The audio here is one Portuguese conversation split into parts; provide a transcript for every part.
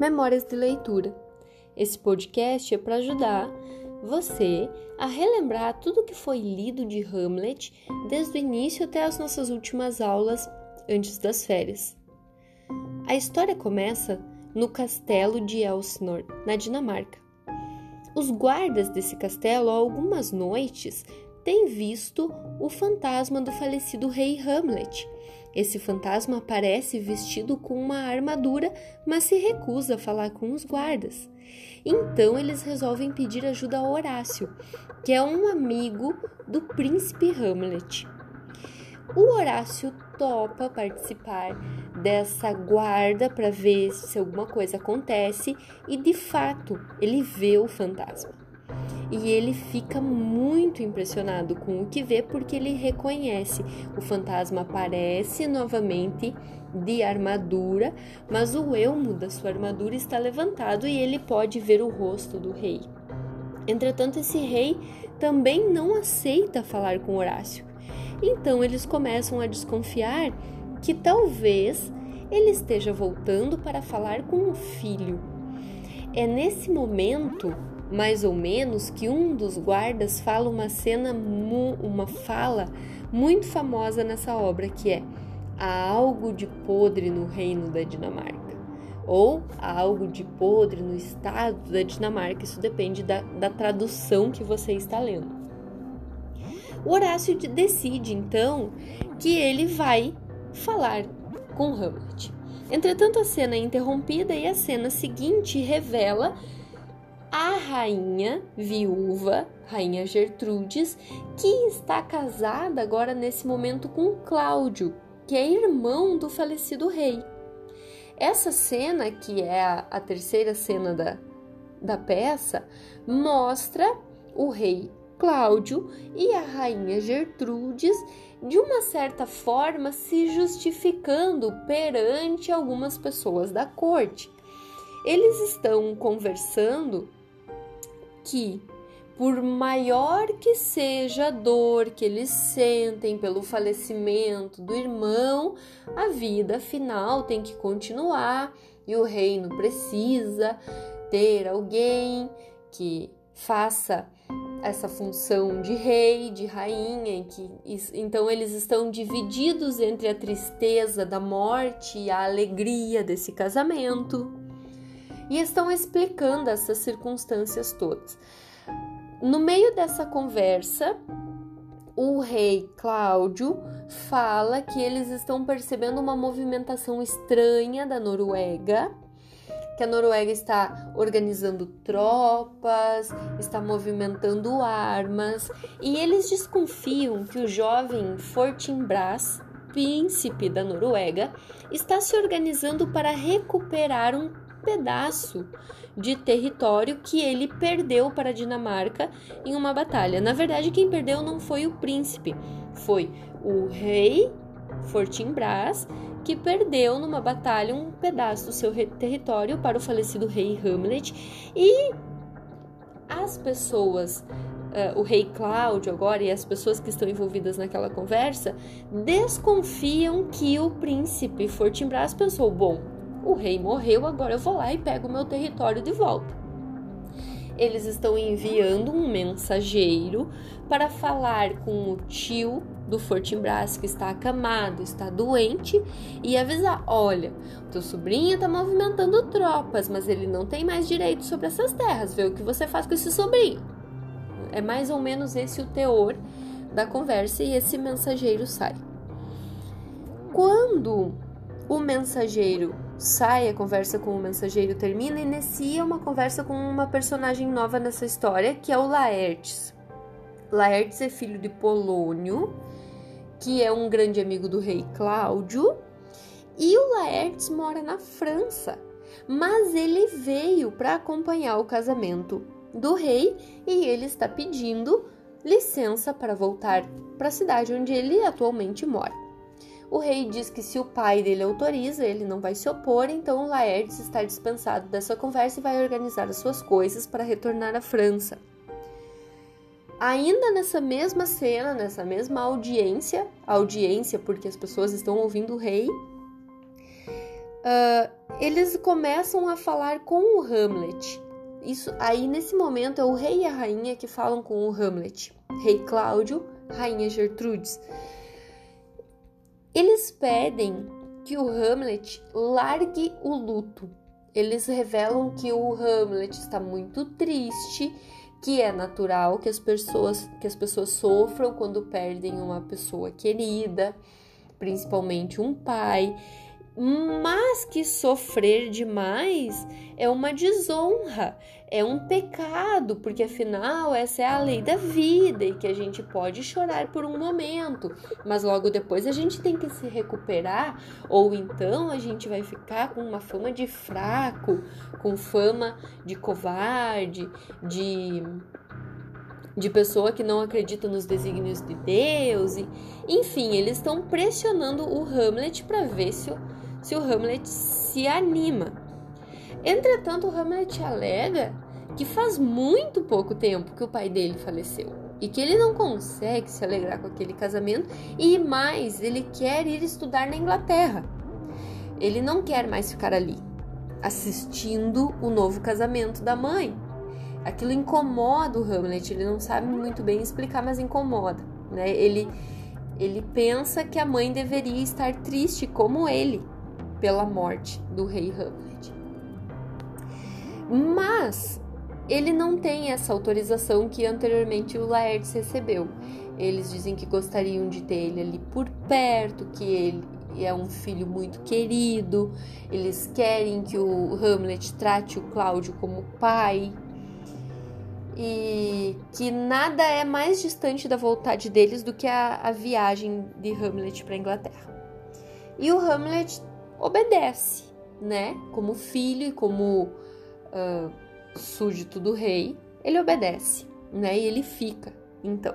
Memórias de Leitura. Esse podcast é para ajudar você a relembrar tudo que foi lido de Hamlet desde o início até as nossas últimas aulas antes das férias. A história começa no castelo de Elsinore, na Dinamarca. Os guardas desse castelo, há algumas noites, têm visto o fantasma do falecido rei Hamlet esse fantasma aparece vestido com uma armadura, mas se recusa a falar com os guardas. Então eles resolvem pedir ajuda a Horácio, que é um amigo do príncipe Hamlet. O Horácio topa participar dessa guarda para ver se alguma coisa acontece e de fato ele vê o fantasma e ele fica muito impressionado com o que vê porque ele reconhece. O fantasma aparece novamente de armadura, mas o elmo da sua armadura está levantado e ele pode ver o rosto do rei. Entretanto, esse rei também não aceita falar com Horácio. Então eles começam a desconfiar que talvez ele esteja voltando para falar com o filho. É nesse momento mais ou menos que um dos guardas fala uma cena, uma fala muito famosa nessa obra que é há algo de podre no reino da Dinamarca ou algo de podre no estado da Dinamarca. Isso depende da, da tradução que você está lendo. O Horácio decide então que ele vai falar com Hamlet. Entretanto, a cena é interrompida e a cena seguinte revela a rainha viúva, rainha Gertrudes, que está casada agora nesse momento com Cláudio, que é irmão do falecido rei. Essa cena, que é a, a terceira cena da, da peça, mostra o rei Cláudio e a rainha Gertrudes de uma certa forma se justificando perante algumas pessoas da corte. Eles estão conversando que, por maior que seja a dor que eles sentem pelo falecimento do irmão, a vida afinal tem que continuar e o reino precisa ter alguém que faça essa função de rei, de rainha, que então eles estão divididos entre a tristeza da morte e a alegria desse casamento e estão explicando essas circunstâncias todas. No meio dessa conversa, o rei Cláudio fala que eles estão percebendo uma movimentação estranha da Noruega, que a Noruega está organizando tropas, está movimentando armas, e eles desconfiam que o jovem Fortinbras, príncipe da Noruega, está se organizando para recuperar um pedaço de território que ele perdeu para a Dinamarca em uma batalha. Na verdade, quem perdeu não foi o príncipe, foi o rei Fortinbras, que perdeu numa batalha um pedaço do seu território para o falecido rei Hamlet e as pessoas Uh, o rei Cláudio agora e as pessoas que estão envolvidas naquela conversa desconfiam que o príncipe Fortinbras pensou: bom, o rei morreu, agora eu vou lá e pego o meu território de volta. Eles estão enviando um mensageiro para falar com o tio do Fortinbras que está acamado, está doente e avisar: olha, teu sobrinho está movimentando tropas, mas ele não tem mais direito sobre essas terras. Vê o que você faz com esse sobrinho. É mais ou menos esse o teor da conversa e esse mensageiro sai. Quando o mensageiro sai, a conversa com o mensageiro termina e inicia uma conversa com uma personagem nova nessa história, que é o Laertes. Laertes é filho de Polônio, que é um grande amigo do rei Cláudio, e o Laertes mora na França, mas ele veio para acompanhar o casamento do rei e ele está pedindo licença para voltar para a cidade onde ele atualmente mora. O rei diz que se o pai dele autoriza, ele não vai se opor, então Laertes está dispensado dessa conversa e vai organizar as suas coisas para retornar à França. Ainda nessa mesma cena, nessa mesma audiência, audiência porque as pessoas estão ouvindo o rei, uh, eles começam a falar com o Hamlet. Isso aí nesse momento é o rei e a rainha que falam com o Hamlet. Rei Cláudio, rainha Gertrudes. Eles pedem que o Hamlet largue o luto. Eles revelam que o Hamlet está muito triste, que é natural que as pessoas que as pessoas sofram quando perdem uma pessoa querida, principalmente um pai, mas que sofrer demais é uma desonra, é um pecado, porque afinal essa é a lei da vida e que a gente pode chorar por um momento, mas logo depois a gente tem que se recuperar, ou então a gente vai ficar com uma fama de fraco, com fama de covarde, de de pessoa que não acredita nos desígnios de Deus e enfim, eles estão pressionando o Hamlet para ver se o se o Hamlet se anima. Entretanto, o Hamlet alega que faz muito pouco tempo que o pai dele faleceu e que ele não consegue se alegrar com aquele casamento e mais, ele quer ir estudar na Inglaterra. Ele não quer mais ficar ali assistindo o novo casamento da mãe. Aquilo incomoda o Hamlet, ele não sabe muito bem explicar, mas incomoda, né? Ele ele pensa que a mãe deveria estar triste como ele, pela morte do rei Hamlet. Mas ele não tem essa autorização que anteriormente o Laertes recebeu. Eles dizem que gostariam de ter ele ali por perto, que ele é um filho muito querido. Eles querem que o Hamlet trate o Cláudio como pai. E que nada é mais distante da vontade deles do que a, a viagem de Hamlet para Inglaterra. E o Hamlet obedece, né? Como filho e como uh, súdito do rei, ele obedece, né? E ele fica, então.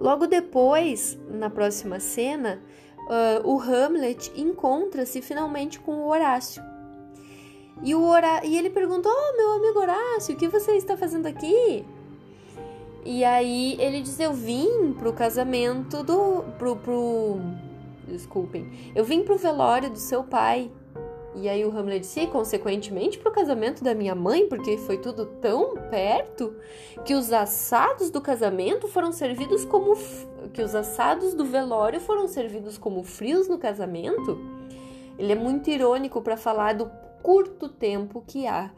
Logo depois, na próxima cena, uh, o Hamlet encontra-se finalmente com o Horácio. E, o Horá... e ele perguntou: Oh, meu amigo Horácio, o que você está fazendo aqui? E aí ele diz: Eu vim pro casamento do. pro, pro desculpem. Eu vim pro velório do seu pai. E aí o Hamlet disse, consequentemente, pro casamento da minha mãe, porque foi tudo tão perto que os assados do casamento foram servidos como que os assados do velório foram servidos como frios no casamento. Ele é muito irônico para falar do curto tempo que há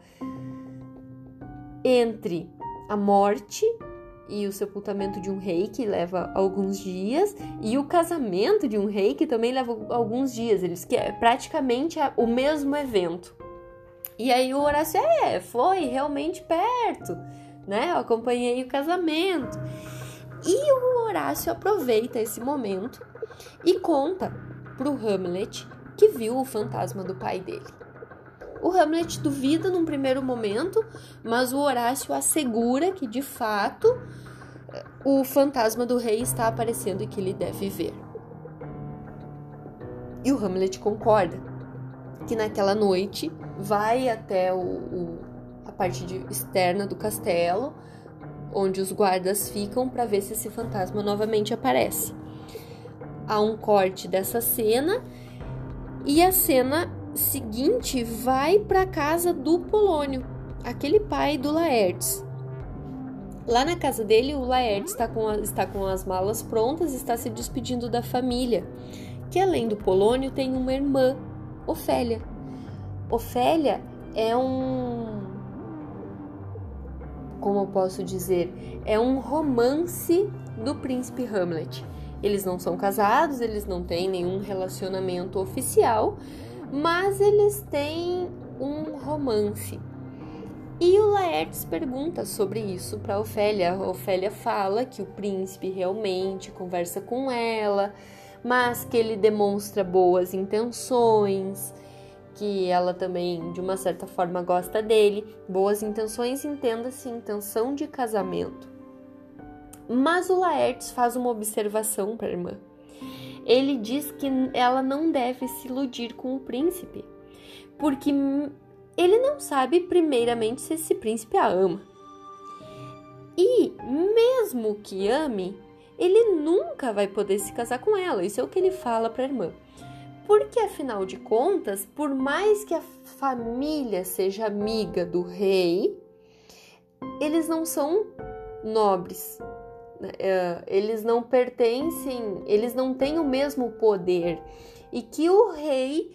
entre a morte e o sepultamento de um rei, que leva alguns dias, e o casamento de um rei, que também leva alguns dias. Eles que é praticamente o mesmo evento. E aí o Horácio, é, foi realmente perto, né? Eu acompanhei o casamento. E o Horácio aproveita esse momento e conta pro Hamlet que viu o fantasma do pai dele. O Hamlet duvida num primeiro momento, mas o Horácio assegura que de fato o fantasma do rei está aparecendo e que ele deve ver. E o Hamlet concorda que naquela noite vai até o, o, a parte de, externa do castelo, onde os guardas ficam para ver se esse fantasma novamente aparece. Há um corte dessa cena e a cena seguinte vai para a casa do Polônio, aquele pai do Laertes. Lá na casa dele, o Laerte está com, está com as malas prontas e está se despedindo da família, que além do Polônio tem uma irmã, Ofélia. Ofélia é um. Como eu posso dizer? É um romance do príncipe Hamlet. Eles não são casados, eles não têm nenhum relacionamento oficial, mas eles têm um romance. E o Laertes pergunta sobre isso para Ofélia. A Ofélia fala que o príncipe realmente conversa com ela, mas que ele demonstra boas intenções, que ela também, de uma certa forma, gosta dele. Boas intenções, entenda-se intenção de casamento. Mas o Laertes faz uma observação para a irmã. Ele diz que ela não deve se iludir com o príncipe, porque ele não sabe, primeiramente, se esse príncipe a ama. E, mesmo que ame, ele nunca vai poder se casar com ela. Isso é o que ele fala para a irmã. Porque afinal de contas, por mais que a família seja amiga do rei, eles não são nobres, eles não pertencem, eles não têm o mesmo poder. E que o rei,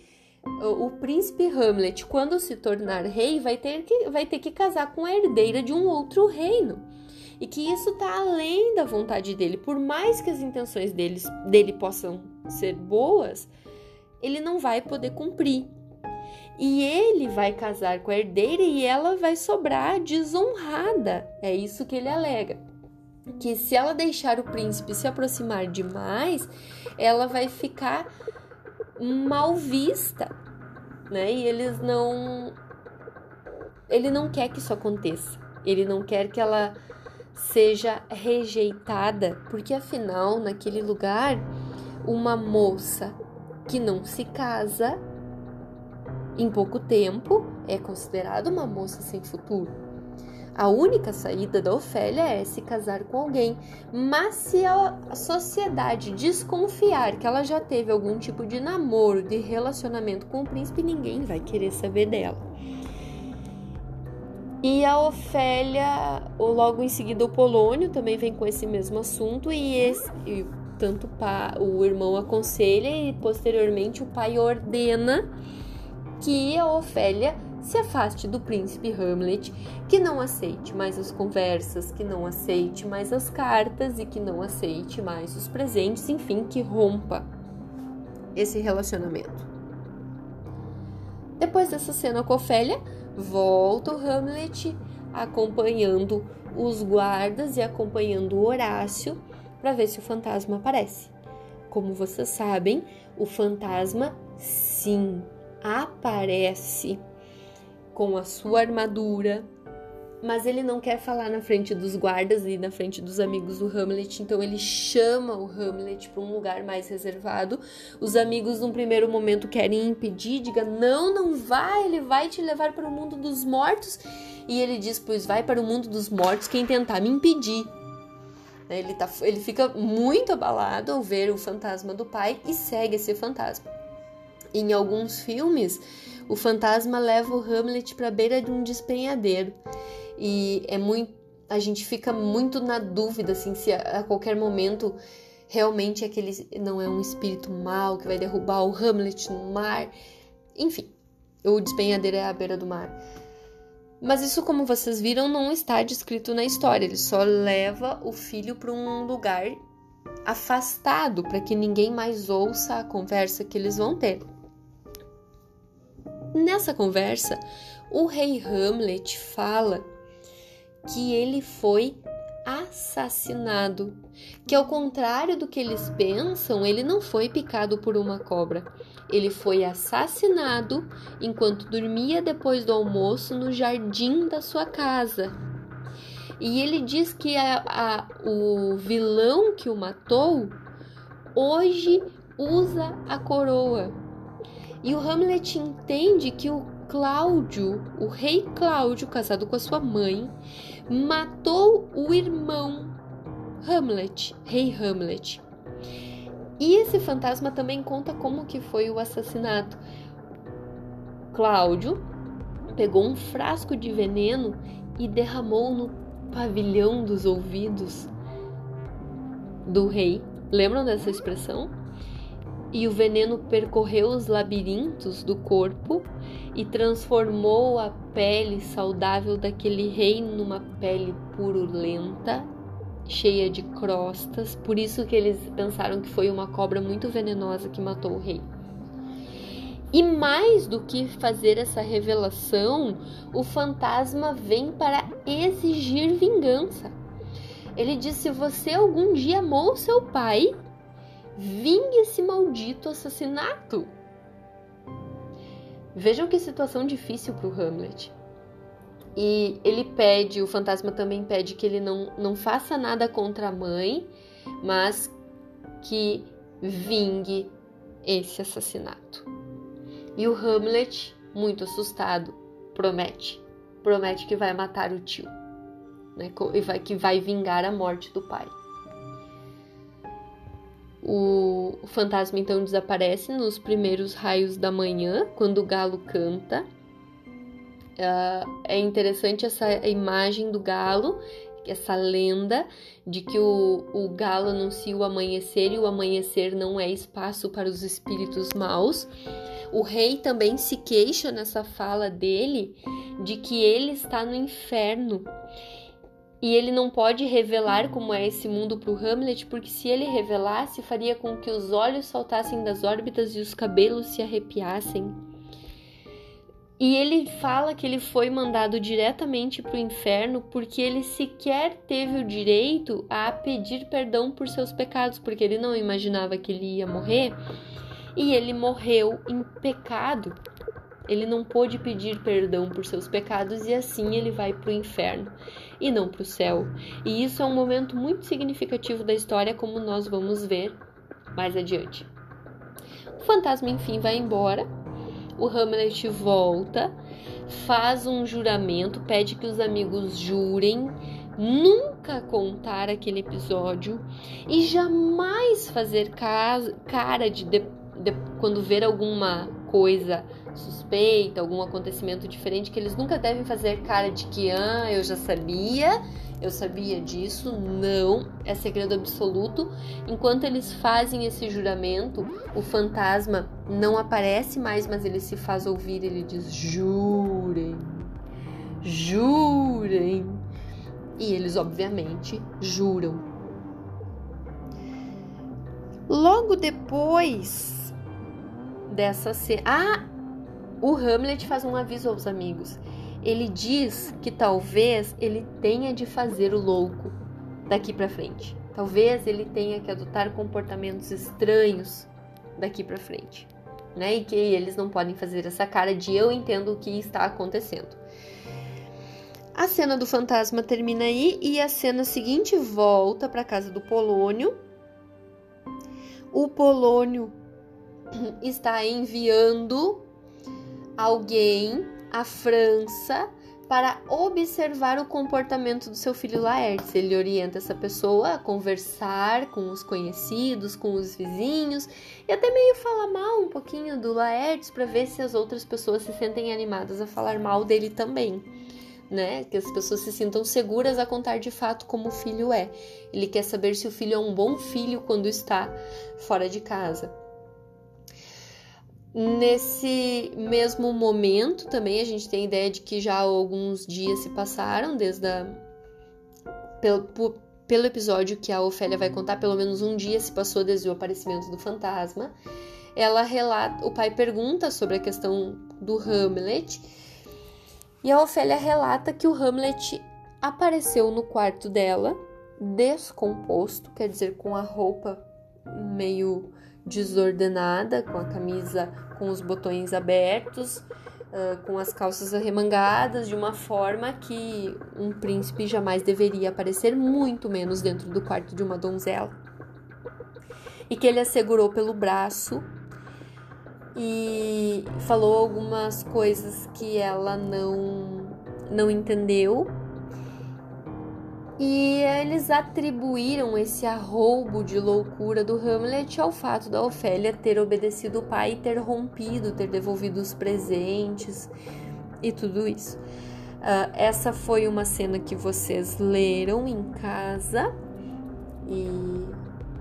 o príncipe Hamlet, quando se tornar rei, vai ter que, vai ter que casar com a herdeira de um outro reino. E que isso está além da vontade dele. Por mais que as intenções deles, dele possam ser boas, ele não vai poder cumprir. E ele vai casar com a herdeira e ela vai sobrar desonrada. É isso que ele alega. Que se ela deixar o príncipe se aproximar demais, ela vai ficar mal vista, né? E eles não ele não quer que isso aconteça. Ele não quer que ela seja rejeitada, porque afinal, naquele lugar, uma moça que não se casa em pouco tempo é considerada uma moça sem futuro. A única saída da Ofélia é se casar com alguém, mas se a sociedade desconfiar que ela já teve algum tipo de namoro, de relacionamento com o príncipe, ninguém vai querer saber dela. E a Ofélia, logo em seguida o Polônio, também vem com esse mesmo assunto, e, esse, e tanto o irmão aconselha e posteriormente o pai ordena que a Ofélia se afaste do príncipe Hamlet, que não aceite mais as conversas, que não aceite mais as cartas e que não aceite mais os presentes, enfim, que rompa esse relacionamento. Depois dessa cena com Ofélia, volta o Hamlet acompanhando os guardas e acompanhando Horácio para ver se o fantasma aparece. Como vocês sabem, o fantasma sim aparece com a sua armadura, mas ele não quer falar na frente dos guardas e na frente dos amigos do Hamlet, então ele chama o Hamlet para um lugar mais reservado. Os amigos, num primeiro momento, querem impedir, diga: Não, não vai, ele vai te levar para o mundo dos mortos. E ele diz: Pois vai para o mundo dos mortos quem tentar me impedir. Né? Ele, tá, ele fica muito abalado ao ver o fantasma do pai e segue esse fantasma. Em alguns filmes, o fantasma leva o Hamlet para a beira de um despenhadeiro e é muito, a gente fica muito na dúvida assim se a, a qualquer momento realmente aquele não é um espírito mau que vai derrubar o Hamlet no mar. Enfim, o despenhadeiro é à beira do mar. Mas isso, como vocês viram, não está descrito na história. Ele só leva o filho para um lugar afastado para que ninguém mais ouça a conversa que eles vão ter. Nessa conversa, o rei Hamlet fala que ele foi assassinado, que ao contrário do que eles pensam, ele não foi picado por uma cobra. Ele foi assassinado enquanto dormia depois do almoço no jardim da sua casa. E ele diz que a, a, o vilão que o matou hoje usa a coroa. E o Hamlet entende que o Cláudio, o rei Cláudio, casado com a sua mãe, matou o irmão Hamlet, rei Hamlet. E esse fantasma também conta como que foi o assassinato. Cláudio pegou um frasco de veneno e derramou no pavilhão dos ouvidos do rei. Lembram dessa expressão? E o veneno percorreu os labirintos do corpo e transformou a pele saudável daquele rei numa pele purulenta cheia de crostas, por isso que eles pensaram que foi uma cobra muito venenosa que matou o rei. E mais do que fazer essa revelação, o fantasma vem para exigir vingança. Ele diz: se você algum dia amou seu pai, vingue esse maldito assassinato. Vejam que situação difícil para o Hamlet. E ele pede, o fantasma também pede que ele não, não faça nada contra a mãe, mas que vingue esse assassinato. E o Hamlet, muito assustado, promete, promete que vai matar o tio, né? E vai, que vai vingar a morte do pai. O fantasma então desaparece nos primeiros raios da manhã, quando o galo canta. Uh, é interessante essa imagem do galo, essa lenda de que o, o galo anuncia o amanhecer e o amanhecer não é espaço para os espíritos maus. O rei também se queixa nessa fala dele de que ele está no inferno e ele não pode revelar como é esse mundo para o Hamlet, porque se ele revelasse, faria com que os olhos saltassem das órbitas e os cabelos se arrepiassem. E ele fala que ele foi mandado diretamente para o inferno porque ele sequer teve o direito a pedir perdão por seus pecados, porque ele não imaginava que ele ia morrer e ele morreu em pecado. Ele não pôde pedir perdão por seus pecados e assim ele vai para o inferno e não para o céu. E isso é um momento muito significativo da história, como nós vamos ver mais adiante. O fantasma enfim vai embora o Hamlet volta, faz um juramento, pede que os amigos jurem nunca contar aquele episódio e jamais fazer cara de, de, de quando ver alguma coisa suspeita, algum acontecimento diferente, que eles nunca devem fazer cara de que ah, eu já sabia eu sabia disso, não, é segredo absoluto. Enquanto eles fazem esse juramento, o fantasma não aparece mais, mas ele se faz ouvir, ele diz: jurem, jurem. E eles, obviamente, juram. Logo depois dessa cena. Ah! O Hamlet faz um aviso aos amigos ele diz que talvez ele tenha de fazer o louco daqui para frente. Talvez ele tenha que adotar comportamentos estranhos daqui para frente, né? E que eles não podem fazer essa cara de eu entendo o que está acontecendo. A cena do fantasma termina aí e a cena seguinte volta para casa do Polônio. O Polônio está enviando alguém a França para observar o comportamento do seu filho Laertes. Ele orienta essa pessoa a conversar com os conhecidos, com os vizinhos e até meio falar mal um pouquinho do Laertes para ver se as outras pessoas se sentem animadas a falar mal dele também. Né? Que as pessoas se sintam seguras a contar de fato como o filho é. Ele quer saber se o filho é um bom filho quando está fora de casa. Nesse mesmo momento, também a gente tem ideia de que já alguns dias se passaram desde a, pelo, pelo episódio que a Ofélia vai contar, pelo menos um dia se passou desde o aparecimento do fantasma. Ela relata, o pai pergunta sobre a questão do Hamlet e a Ofélia relata que o Hamlet apareceu no quarto dela, descomposto, quer dizer, com a roupa meio desordenada, com a camisa com os botões abertos, uh, com as calças arremangadas, de uma forma que um príncipe jamais deveria aparecer, muito menos dentro do quarto de uma donzela. E que ele a segurou pelo braço e falou algumas coisas que ela não, não entendeu e eles atribuíram esse arroubo de loucura do Hamlet ao fato da Ofélia ter obedecido o pai ter rompido, ter devolvido os presentes e tudo isso. Uh, essa foi uma cena que vocês leram em casa e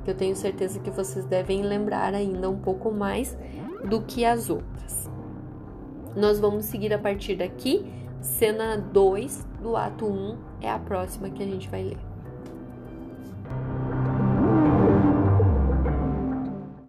eu tenho certeza que vocês devem lembrar ainda um pouco mais do que as outras. Nós vamos seguir a partir daqui, cena 2 do ato 1 é a próxima que a gente vai ler.